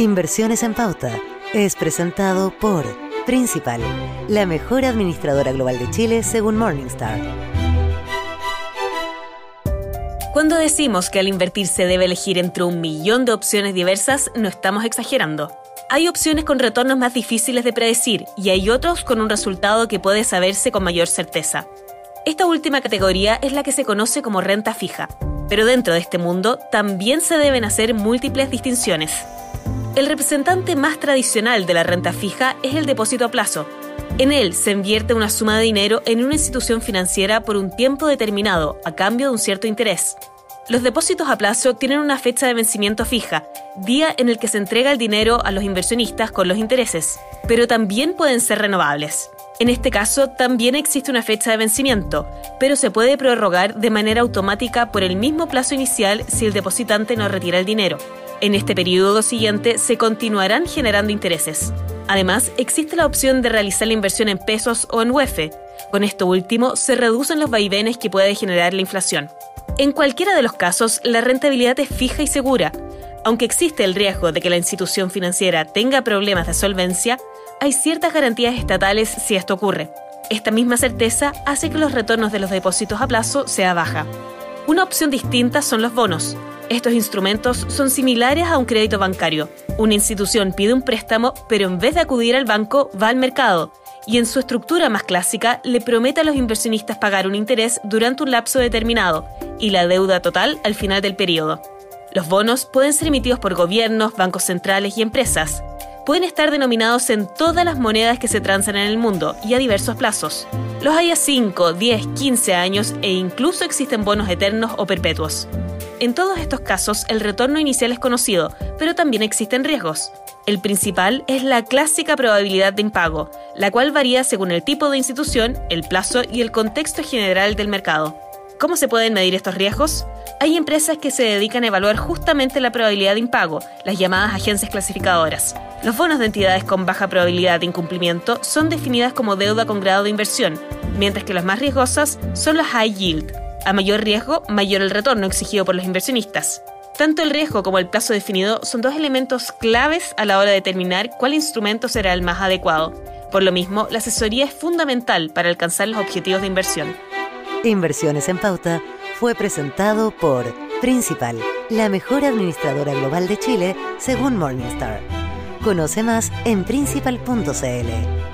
Inversiones en Pauta es presentado por Principal, la mejor administradora global de Chile según Morningstar. Cuando decimos que al invertir se debe elegir entre un millón de opciones diversas, no estamos exagerando. Hay opciones con retornos más difíciles de predecir y hay otros con un resultado que puede saberse con mayor certeza. Esta última categoría es la que se conoce como renta fija, pero dentro de este mundo también se deben hacer múltiples distinciones. El representante más tradicional de la renta fija es el depósito a plazo. En él se invierte una suma de dinero en una institución financiera por un tiempo determinado a cambio de un cierto interés. Los depósitos a plazo tienen una fecha de vencimiento fija, día en el que se entrega el dinero a los inversionistas con los intereses, pero también pueden ser renovables. En este caso, también existe una fecha de vencimiento, pero se puede prorrogar de manera automática por el mismo plazo inicial si el depositante no retira el dinero. En este periodo siguiente se continuarán generando intereses. Además, existe la opción de realizar la inversión en pesos o en UEF. Con esto último, se reducen los vaivenes que puede generar la inflación. En cualquiera de los casos, la rentabilidad es fija y segura. Aunque existe el riesgo de que la institución financiera tenga problemas de solvencia, hay ciertas garantías estatales si esto ocurre. Esta misma certeza hace que los retornos de los depósitos a plazo sea baja. Una opción distinta son los bonos. Estos instrumentos son similares a un crédito bancario. Una institución pide un préstamo, pero en vez de acudir al banco, va al mercado y en su estructura más clásica le promete a los inversionistas pagar un interés durante un lapso determinado y la deuda total al final del periodo. Los bonos pueden ser emitidos por gobiernos, bancos centrales y empresas. Pueden estar denominados en todas las monedas que se transan en el mundo y a diversos plazos. Los hay a 5, 10, 15 años e incluso existen bonos eternos o perpetuos. En todos estos casos, el retorno inicial es conocido, pero también existen riesgos. El principal es la clásica probabilidad de impago, la cual varía según el tipo de institución, el plazo y el contexto general del mercado. ¿Cómo se pueden medir estos riesgos? Hay empresas que se dedican a evaluar justamente la probabilidad de impago, las llamadas agencias clasificadoras. Los bonos de entidades con baja probabilidad de incumplimiento son definidas como deuda con grado de inversión, mientras que las más riesgosas son las high yield, a mayor riesgo, mayor el retorno exigido por los inversionistas. Tanto el riesgo como el plazo definido son dos elementos claves a la hora de determinar cuál instrumento será el más adecuado. Por lo mismo, la asesoría es fundamental para alcanzar los objetivos de inversión. Inversiones en Pauta fue presentado por Principal, la mejor administradora global de Chile según Morningstar. Conoce más en principal.cl.